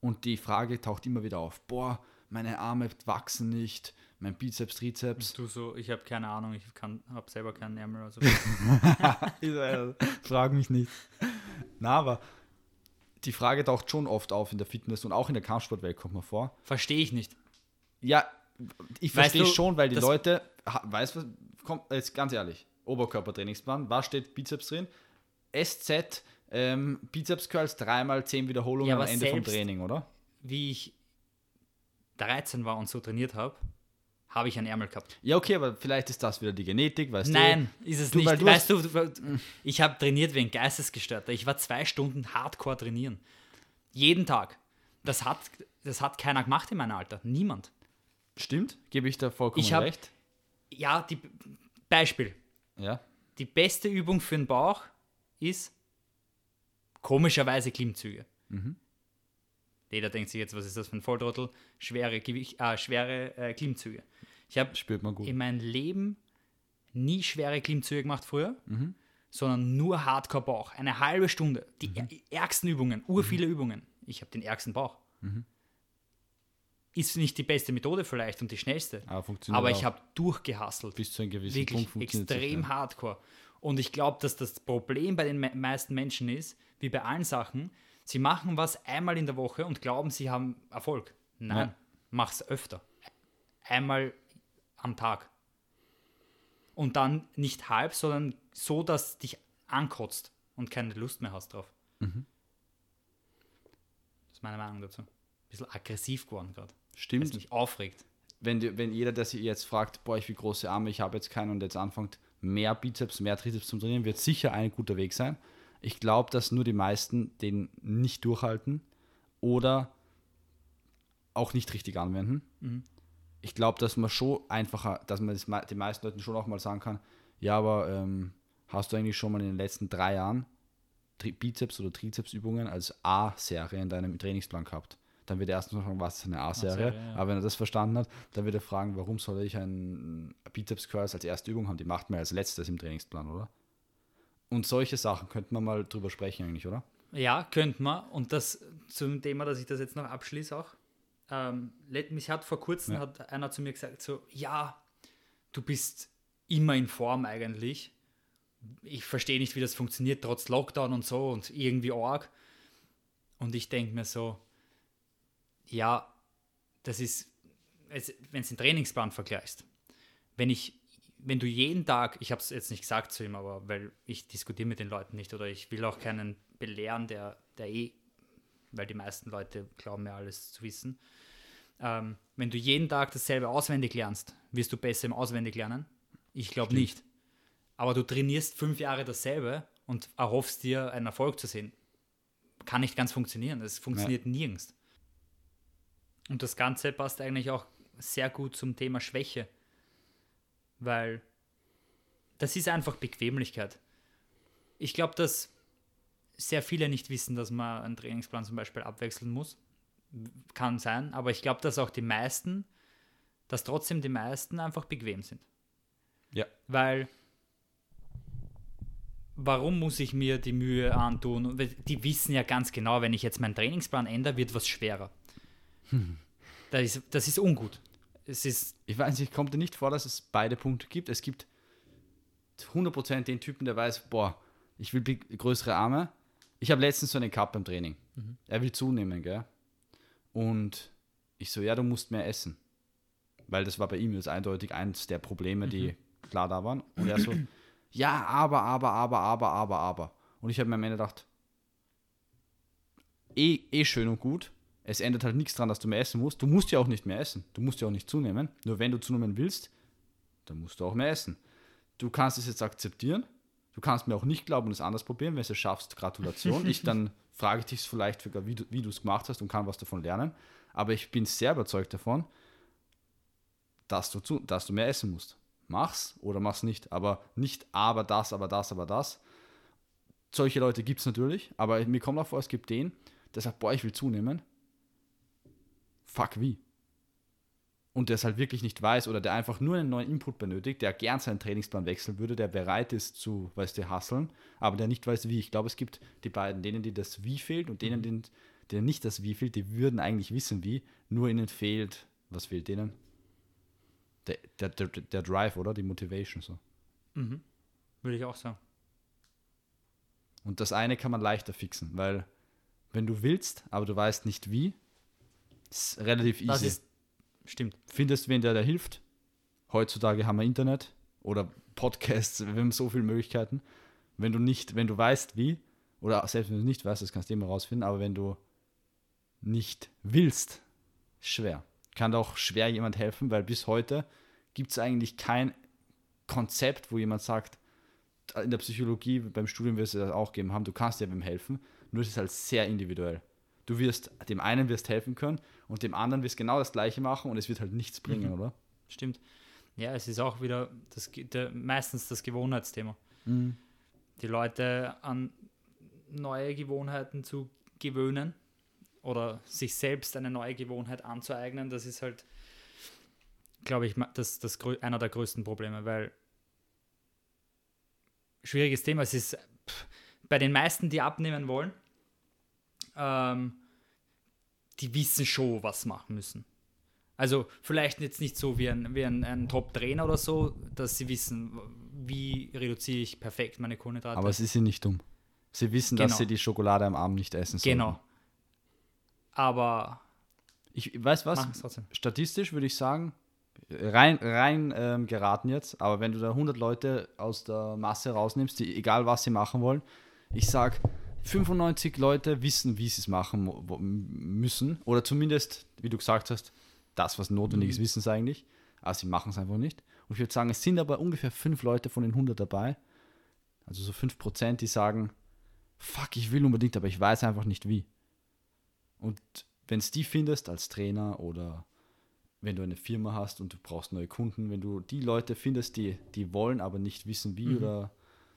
Und die Frage taucht immer wieder auf. Boah, meine Arme wachsen nicht, mein Bizeps, Trizeps. Du so, ich habe keine Ahnung, ich habe selber keinen Ärmel. Also. Frag mich nicht. Na, aber die Frage taucht schon oft auf in der Fitness und auch in der Kampfsportwelt kommt man vor. Verstehe ich nicht. Ja, ich verstehe schon, weil die Leute, weißt du, kommt jetzt ganz ehrlich, Oberkörpertrainingsplan, was steht Bizeps drin? SZ, ähm, Bizeps Curls, dreimal zehn Wiederholungen Ja, am Ende vom Training, oder? Wie ich 13 war und so trainiert habe, habe ich einen Ärmel gehabt. Ja, okay, aber vielleicht ist das wieder die Genetik, weißt Nein, ist es Du, nicht. du weißt du, du, ich habe trainiert wie ein Geistesgestörter. Ich war zwei Stunden hardcore trainieren. Jeden Tag. Das hat, das hat keiner gemacht in meinem Alter. Niemand. du? Stimmt, gebe ich da vollkommen Ich hab- recht. Ja, die, Beispiel. Ja, Die beste Übung für den Bauch ist komischerweise Klimmzüge. Mhm. Jeder denkt sich jetzt, was ist das für ein Volltrottel? Schwere, Gewicht, äh, schwere äh, Klimmzüge. Ich habe in meinem Leben nie schwere Klimmzüge gemacht früher, Mhm. sondern nur Hardcore-Bauch. Eine halbe Stunde. Die ä- ärgsten Übungen, urviele Übungen. Ich habe den ärgsten Bauch. Mhm. Ist nicht die beste Methode vielleicht und die schnellste. Aber funktioniert Aber ich habe durchgehasselt. bis zu einem gewissen Wirklich Punkt funktioniert es extrem ja. hardcore. Und ich glaube, dass das Problem bei den me meisten Menschen ist, wie bei allen Sachen, sie machen was einmal in der Woche und glauben, sie haben Erfolg. Nein, Ja. mach's öfter. Einmal am Tag. Und dann nicht halb, sondern so, dass dich ankotzt und keine Lust mehr hast drauf. Mhm. Das ist meine Meinung dazu. Ein bisschen aggressiv geworden gerade. Stimmt. es mich aufregt. wenn, die, wenn jeder, der sich jetzt fragt, boah, ich will große Arme, ich habe jetzt keinen und jetzt anfängt, mehr Bizeps, mehr Trizeps zu trainieren, wird sicher ein guter Weg sein. Ich glaube, dass nur die meisten den nicht durchhalten oder auch nicht richtig anwenden. Ich glaube, dass man schon einfacher, dass man das, den meisten Leuten schon auch mal sagen kann, ja, aber ähm, hast du eigentlich schon mal in den letzten drei Jahren Tri Bizeps- oder Trizepsübungen als A-Serie in deinem Trainingsplan gehabt? Dann wird er erstens mal fragen, was ist eine A-Serie? A-Serie, ja. Aber wenn er das verstanden hat, dann wird er fragen, warum soll ich einen Bizeps Curls als erste Übung haben? Die macht man als letztes im Trainingsplan, oder? Und solche Sachen könnten wir mal drüber sprechen eigentlich, oder? Ja, könnte man. Und das zum Thema, dass ich das jetzt noch abschließe auch. Ähm, let- mich hat vor kurzem Ja. hat einer zu mir gesagt, so, ja, du bist immer in Form eigentlich. Ich verstehe nicht, wie das funktioniert, trotz Lockdown und so und irgendwie arg. Und ich denke mir so, ja, das ist, wenn du den Trainingsplan vergleichst, wenn ich wenn du jeden Tag, ich habe es jetzt nicht gesagt zu ihm, aber weil ich diskutiere mit den Leuten nicht oder ich will auch keinen belehren, der, der eh, weil die meisten Leute glauben ja alles zu wissen. Ähm, wenn du jeden Tag dasselbe auswendig lernst, wirst du besser im Auswendiglernen? Ich glaube nicht. Aber du trainierst fünf Jahre dasselbe und erhoffst dir einen Erfolg zu sehen. Kann nicht ganz funktionieren. Das funktioniert ja. nirgends. Und das Ganze passt eigentlich auch sehr gut zum Thema Schwäche. Weil das ist einfach Bequemlichkeit. Ich glaube, dass sehr viele nicht wissen, dass man einen Trainingsplan zum Beispiel abwechseln muss. Kann sein, aber ich glaube, dass auch die meisten, dass trotzdem die meisten einfach bequem sind. Ja. Weil warum muss ich mir die Mühe antun? Die wissen ja ganz genau, wenn ich jetzt meinen Trainingsplan ändere, wird was schwerer. Hm. Das, ist, das ist ungut. Es ist ich weiß nicht, kommt dir nicht vor, dass es beide Punkte gibt. Es gibt 100% den Typen, der weiß, boah, ich will größere Arme. Ich habe letztens so einen Cup beim Training. Mhm. Er will zunehmen, gell? Und ich so, ja, du musst mehr essen. Weil das war bei ihm jetzt eindeutig eins der Probleme, die mhm. klar da waren. Und er so, ja, aber, aber, aber, aber, aber, aber. Und ich habe mir am Ende gedacht, eh, eh schön und gut. Es ändert halt nichts daran, dass du mehr essen musst. Du musst ja auch nicht mehr essen. Du musst ja auch nicht zunehmen. Nur wenn du zunehmen willst, dann musst du auch mehr essen. Du kannst es jetzt akzeptieren. Du kannst mir auch nicht glauben und es anders probieren. Wenn du es schaffst, Gratulation. ich dann frage ich dich vielleicht sogar, wie du es gemacht hast und kann was davon lernen. Aber ich bin sehr überzeugt davon, dass du, zu, dass du mehr essen musst mach's oder mach's nicht. Aber nicht aber das, aber das, aber das. Solche Leute gibt es natürlich, aber mir kommt auch vor, es gibt den, der sagt, boah, ich will zunehmen. Fuck, wie? Und der es halt wirklich nicht weiß oder der einfach nur einen neuen Input benötigt, der gern seinen Trainingsplan wechseln würde, der bereit ist zu, weißt du, hasseln, aber der nicht weiß, wie. Ich glaube, es gibt die beiden, denen, die das Wie fehlt und denen, mhm. denen, denen nicht das Wie fehlt, die würden eigentlich wissen, wie, nur ihnen fehlt, was fehlt denen? der, der, der, der Drive, oder? Die Motivation so. Mhm. Würde ich auch sagen. Und das eine kann man leichter fixen, weil wenn du willst, aber du weißt nicht wie, ist relativ easy. Das ist, stimmt. Findest wen, der da hilft. Heutzutage haben wir Internet oder Podcasts, wir haben so viele Möglichkeiten. Wenn du nicht, wenn du weißt wie, oder selbst wenn du nicht weißt, das kannst du immer rausfinden, aber wenn du nicht willst, schwer kann auch schwer jemand helfen, weil bis heute gibt es eigentlich kein Konzept, wo jemand sagt, in der Psychologie, beim Studium wirst du das auch geben haben, du kannst dir wem helfen, nur es ist halt sehr individuell. Du wirst, dem einen wirst helfen können und dem anderen wirst genau das gleiche machen und es wird halt nichts bringen, mhm. oder? Stimmt. Ja, es ist auch wieder das, der, meistens das Gewohnheitsthema. Mhm. Die Leute an neue Gewohnheiten zu gewöhnen oder sich selbst eine neue Gewohnheit anzueignen, das ist halt, glaube ich, das, das einer der größten Probleme, weil schwieriges Thema, es ist pff, bei den meisten, die abnehmen wollen, ähm, die wissen schon, was sie machen müssen. Also vielleicht jetzt nicht so wie ein, wie ein, ein Top-Trainer oder so, dass sie wissen, wie reduziere ich perfekt meine Kohlenhydrate. Aber sie sind nicht dumm. Sie wissen, genau. dass sie die Schokolade am Abend nicht essen sollen. Genau. Aber. Ich weiß was, statistisch würde ich sagen, rein, rein ähm, geraten jetzt, aber wenn du da 100 Leute aus der Masse rausnimmst, die egal was sie machen wollen, ich sage, 95 Leute wissen, wie sie es machen müssen oder zumindest, wie du gesagt hast, das, was notwendig ist, mhm. wissen sie eigentlich, aber sie machen es einfach nicht. Und ich würde sagen, es sind aber ungefähr 5 Leute von den 100 dabei, also so 5%, die sagen, fuck, ich will unbedingt, aber ich weiß einfach nicht wie. Und wenn es die findest als Trainer oder wenn du eine Firma hast und du brauchst neue Kunden, wenn du die Leute findest, die, die wollen, aber nicht wissen wie, mhm. oder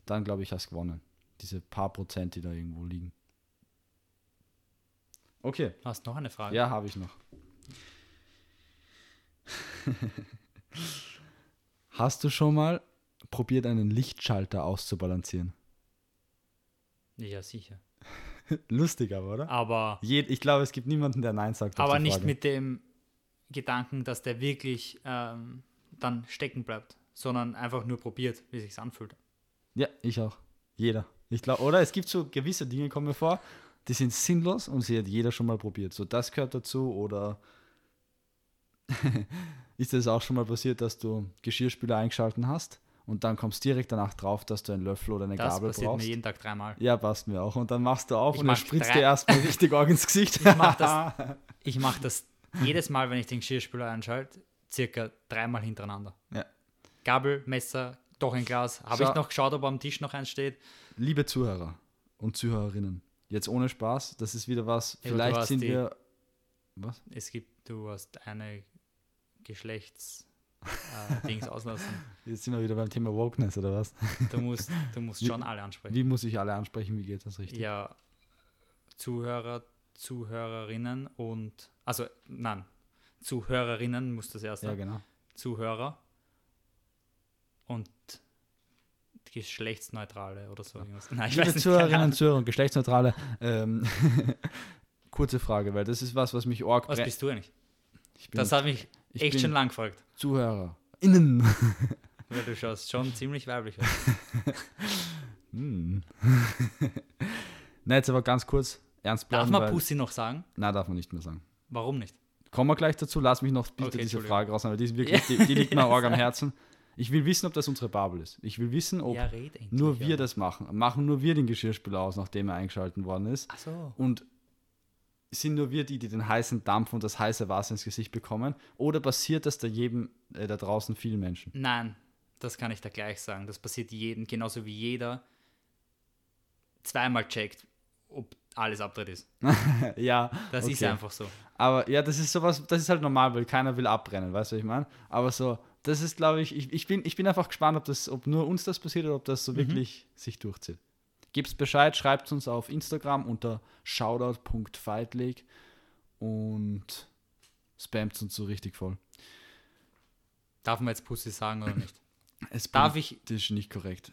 dann glaube ich, hast du gewonnen. Diese paar Prozent, die da irgendwo liegen. Okay. Hast du noch eine Frage? Ja, habe ich noch. Hast du schon mal probiert, einen Lichtschalter auszubalancieren? Ja, sicher. Lustig aber, oder? Aber. ich glaube, es gibt niemanden, der Nein sagt. Aber nicht mit dem Gedanken, dass der wirklich ähm, dann stecken bleibt, sondern einfach nur probiert, wie sich anfühlt. Ja, ich auch. Jeder. Ich glaube, oder es gibt so gewisse Dinge, kommen mir vor, die sind sinnlos und sie hat jeder schon mal probiert. So, das gehört dazu oder Ist das auch schon mal passiert, dass du Geschirrspüler eingeschalten hast und dann kommst direkt danach drauf, dass du einen Löffel oder eine Das Gabel passiert brauchst? mir jeden Tag dreimal. Ja, passt mir auch. Und dann machst du auf Ich und dann mach spritzt dir erstmal richtig Org ins Gesicht. Ich mach das- Ich mache das jedes Mal, wenn ich den Geschirrspüler einschalte, circa dreimal hintereinander. Ja. Gabel, Messer, doch ein Glas. Habe ich noch geschaut, ob am Tisch noch eins steht. Liebe Zuhörer und Zuhörerinnen, jetzt ohne Spaß, das ist wieder was, Ja, vielleicht sind die- wir. Was? Es gibt, du hast eine Geschlechts äh, Dings auslassen. Jetzt sind wir wieder beim Thema Wokeness oder was? Du musst, du musst Wie- schon alle ansprechen. Wie muss ich alle ansprechen? Wie geht das richtig? Ja, Zuhörer, Zuhörerinnen und also nein, Zuhörerinnen muss das erste. Ja, genau. Zuhörer und geschlechtsneutrale oder so irgendwas. Nein, ich Liebe weiß nicht. Zuhörerinnen und. Zuhörer, geschlechtsneutrale. Ähm, kurze Frage, weil das ist was, was mich arg Was bist du eigentlich? Das hat mich ich echt schon lang gefragt, Zuhörer. Innen. weil du schaust schon ziemlich weiblich aus. Hm. Nein, jetzt aber ganz kurz ernst Darf bleiben. man weil, Pussy noch sagen? Nein, darf man nicht mehr sagen. Warum nicht? Kommen wir gleich dazu. Lass mich noch bitte Okay, diese. Frage raus, weil die, ist wirklich, die, die liegt mir arg am Herzen. Ich will wissen, ob das unsere Bubble ist. Ich will wissen, ob ja, nur wir ja. das machen. Machen nur wir den Geschirrspüler aus, nachdem er eingeschalten worden ist. Ach so. Und sind nur wir die, die den heißen Dampf und das heiße Wasser ins Gesicht bekommen? Oder passiert das da jedem äh, da draußen vielen Menschen? Nein, das kann ich da gleich sagen. Das passiert jedem, genauso wie jeder zweimal checkt, ob alles abdreht ist. ja, Das ist okay. einfach so. Aber ja, das ist sowas, das ist halt normal, weil keiner will abbrennen, weißt du, was ich meine? Aber so, das ist, glaube ich, ich, ich, bin, ich bin einfach gespannt, ob, das, ob nur uns das passiert oder ob das so wirklich sich durchzieht. Gibt's Bescheid, schreibt uns auf Instagram unter shoutout.fightleague und spammt uns so richtig voll. Darf man jetzt Pussy sagen oder nicht? Es Darf ich? Das ist nicht korrekt.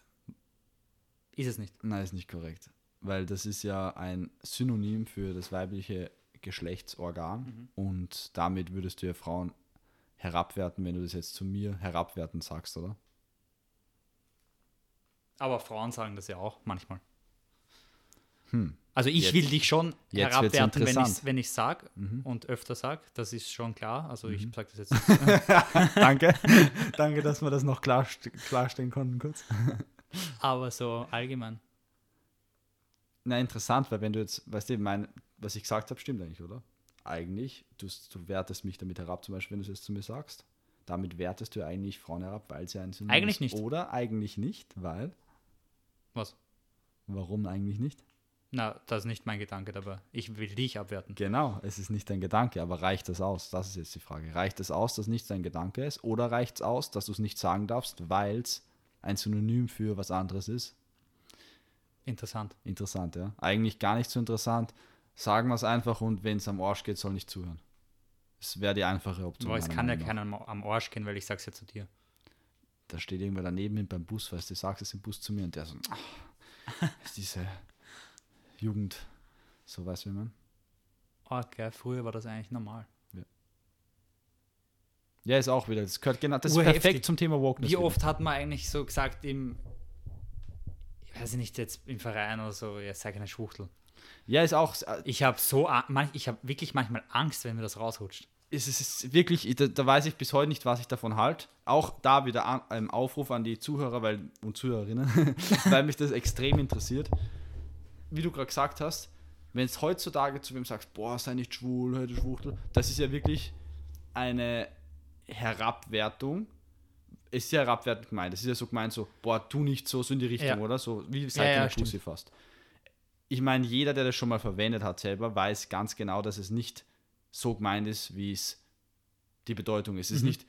Ist es nicht. Nein, ist nicht korrekt. Weil das ist ja ein Synonym für das weibliche Geschlechtsorgan und damit würdest du ja Frauen herabwerten, wenn du das jetzt zu mir herabwertend sagst, oder? Aber Frauen sagen das ja auch manchmal. Hm. Also ich Jetzt- will dich schon herabwerten, wenn ich wenn ich sage Mhm. und öfter sage. Das ist schon klar. Also ich sage das jetzt. Danke. Danke, dass wir das noch klar, klarstellen konnten kurz. aber so allgemein. Na, interessant, weil wenn du jetzt, weißt du, mein, was ich gesagt habe, stimmt eigentlich, oder? Eigentlich, du, du wertest mich damit herab, zum Beispiel, wenn du es jetzt zu mir sagst. Damit wertest du eigentlich Frauen herab, weil sie ein Synonym Eigentlich ist. nicht. Oder eigentlich nicht, weil. Was? Warum eigentlich nicht? Na, das ist nicht mein Gedanke dabei. Ich will dich abwerten. Genau, es ist nicht dein Gedanke, aber reicht das aus? Das ist jetzt die Frage. Reicht es aus, dass nicht dein Gedanke ist? Oder reicht es aus, dass du es nicht sagen darfst, weil es ein Synonym für was anderes ist? Interessant. Interessant, ja. Eigentlich gar nicht so interessant. Sagen wir es einfach und wenn es am Arsch geht, soll nicht zuhören. Es wäre die einfache Option. Aber es kann ja keiner am- Arsch gehen, weil ich sag's ja zu dir. Da steht irgendwer daneben beim Bus, weißt du, sagst es im Bus zu mir und der so, ach, ist diese Jugend, so weißt du, wie man. Okay, früher war das eigentlich normal. Ja, ist auch wieder, das gehört genau, das ist perfekt zum Thema Wokeness. Wie wieder. oft hat man eigentlich so gesagt im, ich weiß nicht, jetzt im Verein oder so, ja, sei keine Schwuchtel. Ja, ist auch, Ich habe so, ich habe wirklich manchmal Angst, wenn mir das rausrutscht. es ist wirklich, da, da weiß ich bis heute nicht, was ich davon halte. Auch da wieder ein Aufruf an die Zuhörer weil, und Zuhörerinnen, weil mich das extrem interessiert. Wie du gerade gesagt hast, wenn es heutzutage zu wem sagst, boah, sei nicht schwul, hör du Schwuchtel, das ist ja wirklich eine Herabwertung. Es ist ja herabwertend gemeint. Das ist ja so gemeint, so, boah, tu nicht so, so in die Richtung, Ja. oder? So wie Ja, seit ja, ja, stimmt. Pussy fast. Ich meine, jeder, der das schon mal verwendet hat selber, weiß ganz genau, dass es nicht so gemeint ist, wie es die Bedeutung ist. Es ist Mhm. nicht,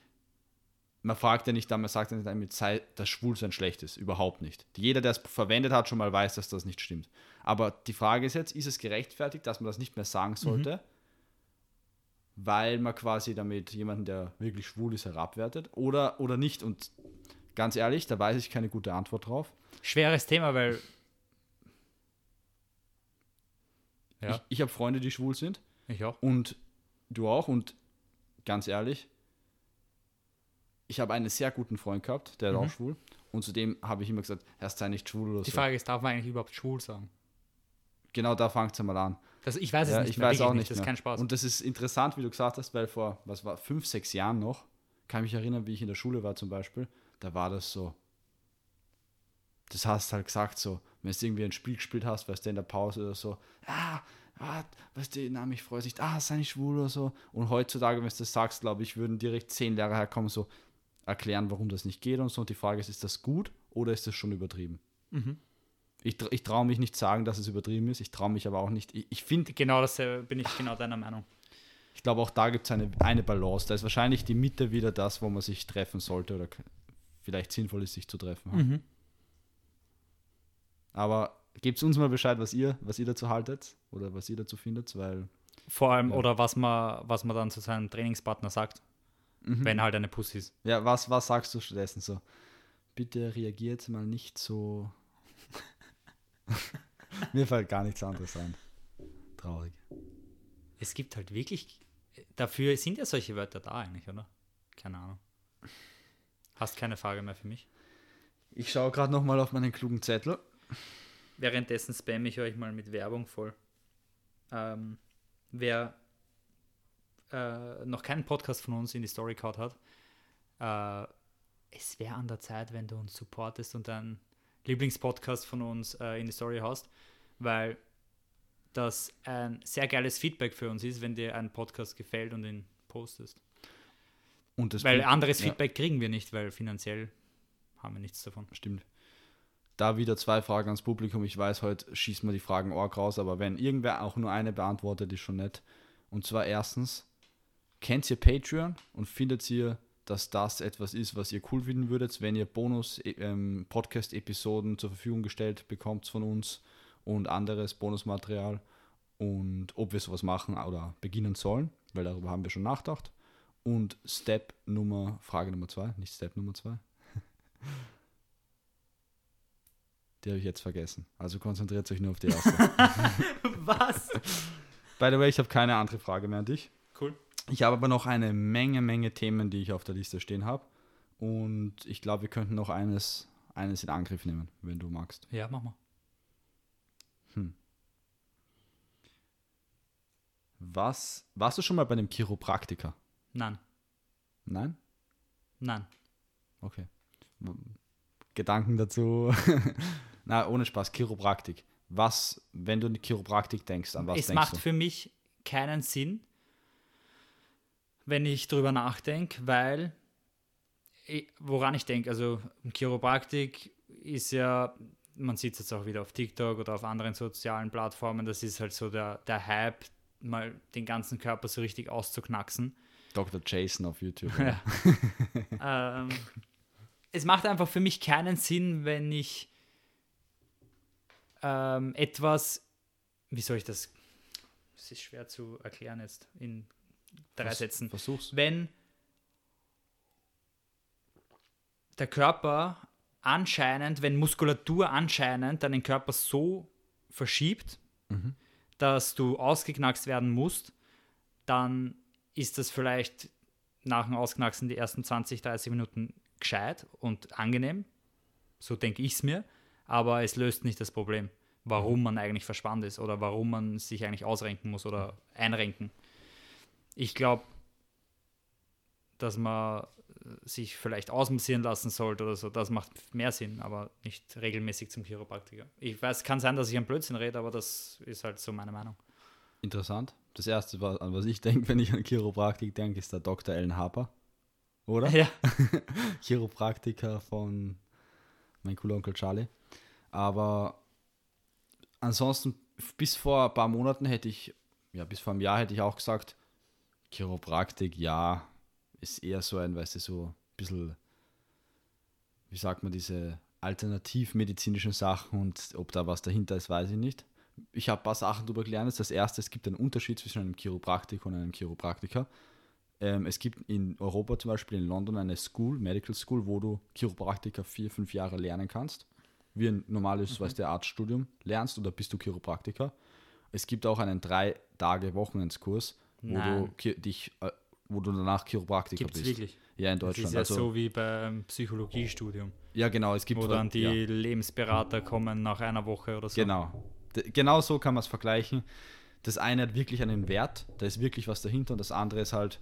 man fragt ja nicht, dann, man sagt ja nicht damit, sei das Schwulsein schlecht ist. Überhaupt nicht. Jeder, der es verwendet hat, schon mal weiß, dass das nicht stimmt. Aber die Frage ist jetzt, ist es gerechtfertigt, dass man das nicht mehr sagen sollte, weil man quasi damit jemanden, der wirklich schwul ist, herabwertet oder, oder nicht? Und ganz ehrlich, da weiß ich keine gute Antwort drauf. Schweres Thema, weil. Ja, Ich, ich habe Freunde, die schwul sind ich auch. und du auch. Und ganz ehrlich, ich habe einen sehr guten Freund gehabt, der ist auch schwul. Und zudem habe ich immer gesagt, erst sei nicht schwul oder Die so. Frage ist, darf man eigentlich überhaupt schwul sagen? Genau da fängt es einmal an. Das, ich weiß es Ja, nicht ich mehr, weiß auch nicht Das ist kein Spaß. Und das ist interessant, wie du gesagt hast, weil vor, was war, fünf, sechs Jahren noch, kann mich erinnern, wie ich in der Schule war zum Beispiel, da war das so, das hast halt gesagt so, wenn du irgendwie ein Spiel gespielt hast, weißt du, in der Pause oder so, ah, ah weißt du, na, mich freut sich, ah, sei nicht schwul oder so. Und heutzutage, wenn du das sagst, glaube ich, würden direkt zehn Lehrer herkommen, so erklären, warum das nicht geht und so. Und die Frage ist, ist das gut oder ist das schon übertrieben? Mhm. Ich, ich traue mich nicht sagen, dass es übertrieben ist. Ich traue mich aber auch nicht. Ich, ich finde, Genau das äh, bin ich genau deiner Meinung. ich glaube, auch da gibt es eine, eine Balance. Da ist wahrscheinlich die Mitte wieder das, wo man sich treffen sollte oder vielleicht sinnvoll ist, sich zu treffen. Mhm. Aber gebt uns mal Bescheid, was ihr, was ihr dazu haltet oder was ihr dazu findet, weil Vor allem, Ja. oder was man, was man dann zu seinem Trainingspartner sagt, Mhm. wenn halt eine Pussy ist. Ja, was, was sagst du stattdessen so? Bitte reagiert mal nicht so. Mir fällt gar nichts anderes ein. Traurig. Es gibt halt wirklich, dafür sind ja solche Wörter da eigentlich, oder? Keine Ahnung. Hast keine Frage mehr für mich? Ich schaue gerade nochmal auf meinen klugen Zettel. Währenddessen spamme ich euch mal mit Werbung voll. Ähm, wer äh, noch keinen Podcast von uns in die Story gehauen hat, äh, es wäre an der Zeit, wenn du uns supportest und deinen Lieblingspodcast von uns äh, in die Story hast, weil das ein sehr geiles Feedback für uns ist, wenn dir ein Podcast gefällt und ihn postest. Und Weil anderes ja, Feedback kriegen wir nicht, weil finanziell haben wir nichts davon. Stimmt. Da wieder zwei Fragen ans Publikum. Ich weiß, heute schießen wir die Fragen arg raus, aber wenn irgendwer auch nur eine beantwortet, ist schon nett. Und zwar erstens, kennt ihr Patreon und findet ihr, dass das etwas ist, was ihr cool finden würdet, wenn ihr Bonus-Podcast-Episoden zur Verfügung gestellt bekommt von uns und anderes Bonusmaterial und ob wir sowas machen oder beginnen sollen, weil darüber haben wir schon nachgedacht. Und Step Nummer, Frage Nummer zwei, nicht Step Nummer zwei. Die habe ich jetzt vergessen. Also konzentriert euch nur auf die erste. Was? By the way, ich habe keine andere Frage mehr an dich. Cool. Ich habe aber noch eine Menge, Menge Themen, die ich auf der Liste stehen habe. Und ich glaube, wir könnten noch eines, eines in Angriff nehmen, wenn du magst. Ja, mach mal. Was, warst du schon mal bei einem Chiropraktiker? Nein, Nein? nein. Okay. Gedanken dazu? Na, ohne Spaß, Chiropraktik. Was, wenn du an die Chiropraktik denkst, an was es denkst macht du? für mich keinen Sinn, wenn ich drüber nachdenke, weil woran ich denke, also Chiropraktik ist ja, man sieht es jetzt auch wieder auf TikTok oder auf anderen sozialen Plattformen, das ist halt so der, der Hype, mal den ganzen Körper so richtig auszuknacksen. Dr. Jason auf YouTube. Ja. ähm, es macht einfach für mich keinen Sinn, wenn ich ähm, etwas, wie soll ich das? Es ist schwer zu erklären jetzt in drei Vers- Sätzen. Versuch's. Wenn der Körper anscheinend, wenn Muskulatur anscheinend deinen Körper so verschiebt, Mhm. dass du ausgeknackst werden musst, dann ist das vielleicht nach dem Ausknacksen die ersten 20, 30 Minuten gescheit und angenehm. So denke ich es mir. Aber es löst nicht das Problem, warum man eigentlich verspannt ist oder warum man sich eigentlich ausrenken muss oder einrenken. Ich glaube, dass man äh, sich vielleicht ausmassieren lassen sollte oder so, das macht mehr Sinn, aber nicht regelmäßig zum Chiropraktiker. Ich weiß, kann sein, dass ich ein Blödsinn rede, aber das ist halt so meine Meinung. Interessant. Das erste, an was ich denke, wenn ich an Chiropraktik denke, ist der Dr. Ellen Harper. Oder? Ja, Chiropraktiker von mein cooler Onkel Charlie. Aber ansonsten, bis vor ein paar Monaten hätte ich, ja, bis vor einem Jahr hätte ich auch gesagt, Chiropraktik, ja, ist eher so ein, weißt du, so ein bisschen, wie sagt man, diese alternativmedizinischen Sachen und ob da was dahinter ist, weiß ich nicht. Ich habe ein paar Sachen darüber gelernt. Das erste, es gibt einen Unterschied zwischen einem Chiropraktiker und einem Chiropraktiker. Ähm, es gibt in Europa zum Beispiel in London eine School, Medical School, wo du Chiropraktiker vier, fünf Jahre lernen kannst. Wie ein normales, weißt du, Arztstudium lernst oder bist du Chiropraktiker. Es gibt auch einen drei Tage Wochenendskurs, wo Nein. du dich, äh, wo du danach Chiropraktiker gibt es bist. wirklich. Ja, in Das Deutschland. ist ja also, so wie beim Psychologiestudium, ja, genau. Es gibt wo dann die ja. Lebensberater kommen nach einer Woche oder so. Genau. D genau so kann man es vergleichen. Das eine hat wirklich einen Wert, da ist wirklich was dahinter und das andere ist halt,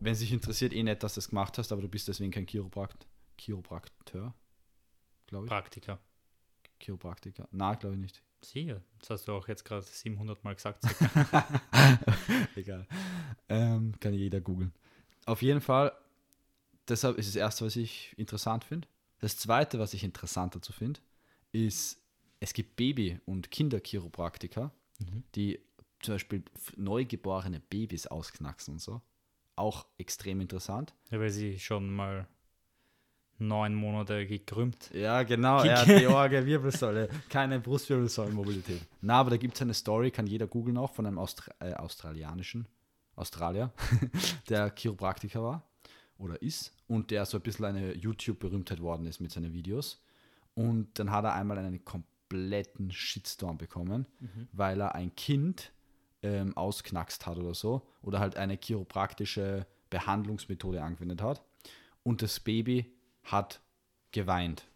wenn sich interessiert, eh nett, dass du das gemacht hast, aber du bist deswegen kein Chiroprakt Chiroprakteur, glaube ich. Praktiker. Chiropraktiker. Na, glaube ich nicht. Sicher. Das hast du auch jetzt gerade 700 Mal gesagt. Egal. Ähm, kann jeder googeln. Auf jeden Fall, deshalb ist das Erste, was ich interessant finde. Das Zweite, was ich interessant dazu finde, ist, es gibt Baby- und Kinderchiropraktiker, Mhm. die zum Beispiel neugeborene Babys ausknacksen und so. Auch extrem interessant. ja, weil sie schon mal neun Monate gekrümmt. Ja, genau. Er hat die Orgel, Wirbelsäule, keine Brustwirbelsäulenmobilität. Na, aber da gibt es eine Story, kann jeder googeln auch, von einem Austra äh, australianischen Australier, der Chiropraktiker war oder ist und der so ein bisschen eine YouTube-Berühmtheit worden ist mit seinen Videos. Und dann hat er einmal einen kompletten Shitstorm bekommen, weil er ein Kind ähm, ausknackst hat oder so oder halt eine chiropraktische Behandlungsmethode angewendet hat und das Baby hat geweint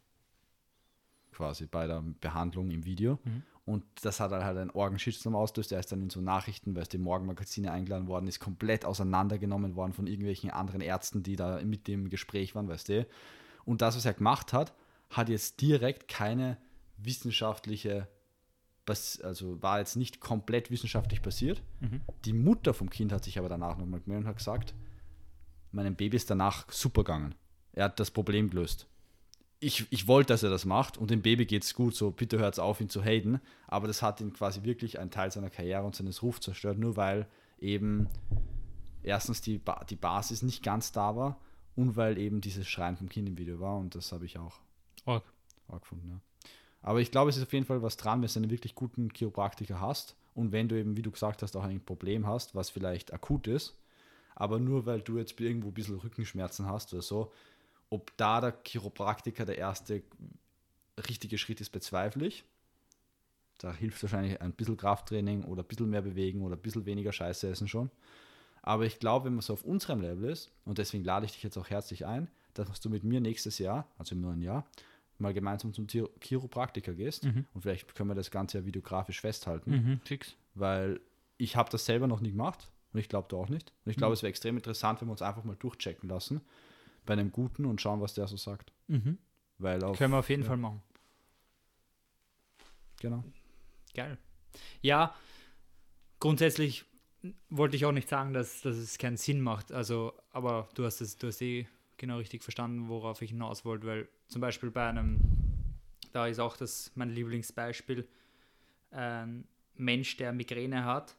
quasi bei der Behandlung im Video. Und das hat halt einen Orgenshitstorm ausgelöst. Er ist dann in so Nachrichten, weil es die Morgenmagazine eingeladen worden ist, komplett auseinandergenommen worden von irgendwelchen anderen Ärzten, die da mit dem Gespräch waren, weißt du. Und das, was er gemacht hat, hat jetzt direkt keine wissenschaftliche, also war jetzt nicht komplett wissenschaftlich basiert. Die Mutter vom Kind hat sich aber danach nochmal gemeldet und hat gesagt, meinem Baby ist danach super gegangen. Er hat das Problem gelöst. Ich, ich wollte, dass er das macht und dem Baby geht es gut, so bitte hört auf, ihn zu haten. Aber das hat ihn quasi wirklich einen Teil seiner Karriere und seines Rufs zerstört, nur weil eben erstens die, ba die Basis nicht ganz da war und weil eben dieses Schreien vom Kind im Video war und das habe ich auch, Org. auch gefunden. Ja. Aber ich glaube, es ist auf jeden Fall was dran, wenn du einen wirklich guten Chiropraktiker hast und wenn du eben, wie du gesagt hast, auch ein Problem hast, was vielleicht akut ist, aber nur weil du jetzt irgendwo ein bisschen Rückenschmerzen hast oder so, ob da der Chiropraktiker der erste richtige Schritt ist, bezweifle ich. Da hilft wahrscheinlich ein bisschen Krafttraining oder ein bisschen mehr bewegen oder ein bisschen weniger Scheiße essen schon. Aber ich glaube, wenn man so auf unserem Level ist, und deswegen lade ich dich jetzt auch herzlich ein, dass du mit mir nächstes Jahr, also im neuen Jahr, mal gemeinsam zum Chiro- Chiropraktiker gehst. Und vielleicht können wir das Ganze ja videografisch festhalten Mhm, fix. weil ich habe das selber noch nie gemacht und ich glaube du auch nicht. Und ich glaube, es wäre extrem interessant, wenn wir uns einfach mal durchchecken lassen bei einem Guten und schauen, was der so sagt. Mhm. Weil auf, Können wir auf jeden ja. Fall machen. Genau. Geil. Ja, grundsätzlich wollte ich auch nicht sagen, dass, dass es keinen Sinn macht. Also, aber du hast es, du hast eh genau richtig verstanden, worauf ich hinaus wollte, weil zum Beispiel bei einem, da ist auch das mein Lieblingsbeispiel, ein Mensch, der Migräne hat,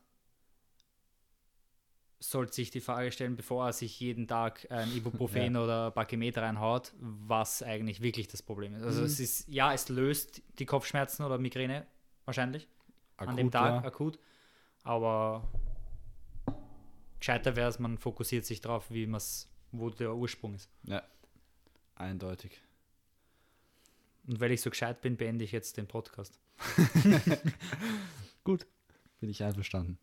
sollte sich die Frage stellen, bevor er sich jeden Tag ein Ibuprofen oder Bakimet reinhaut, was eigentlich wirklich das Problem ist. Also Mhm. es ist, ja, es löst die Kopfschmerzen oder Migräne wahrscheinlich an dem Akut, Tag ja. akut, aber gescheiter wäre es, man fokussiert sich darauf, wie man's, wo der Ursprung ist. Ja. Eindeutig. Und weil ich so gescheit bin, beende ich jetzt den Podcast. Gut. Bin ich einverstanden.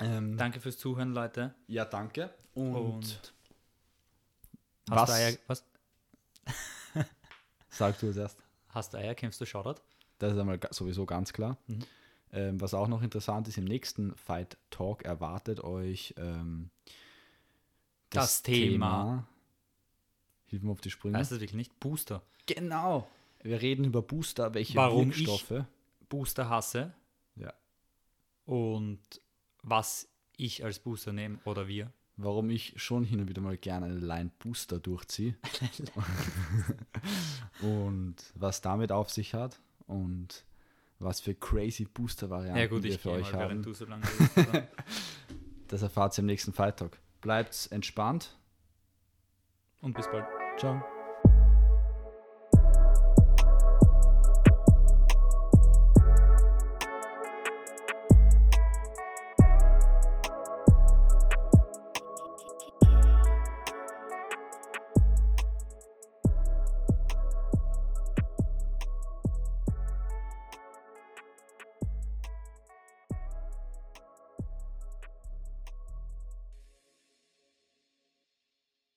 Ähm, Danke fürs Zuhören, Leute. ja, danke. Und, Und was Eier, was? sag du es erst? Hast du Eier, kämpfst du Shoutout? Das ist einmal sowieso ganz klar. Mhm. Ähm, was auch noch interessant ist, im nächsten Fight Talk erwartet euch ähm, Das Thema. Hilf mir auf die Sprünge. Heißt das wirklich nicht? Booster. Genau. Wir reden über Booster, welche Warum ich- Wirkstoffe. Booster hasse Ja. und was ich als Booster nehme oder wir. Warum ich schon hin und wieder mal gerne einen Line Booster durchziehe. und was damit auf sich hat und was für crazy Booster-Varianten Ja gut, wir ich für euch haben. so oder? Das erfahrt ihr im nächsten Fight Talk. Bleibt entspannt. Und bis bald. Ciao.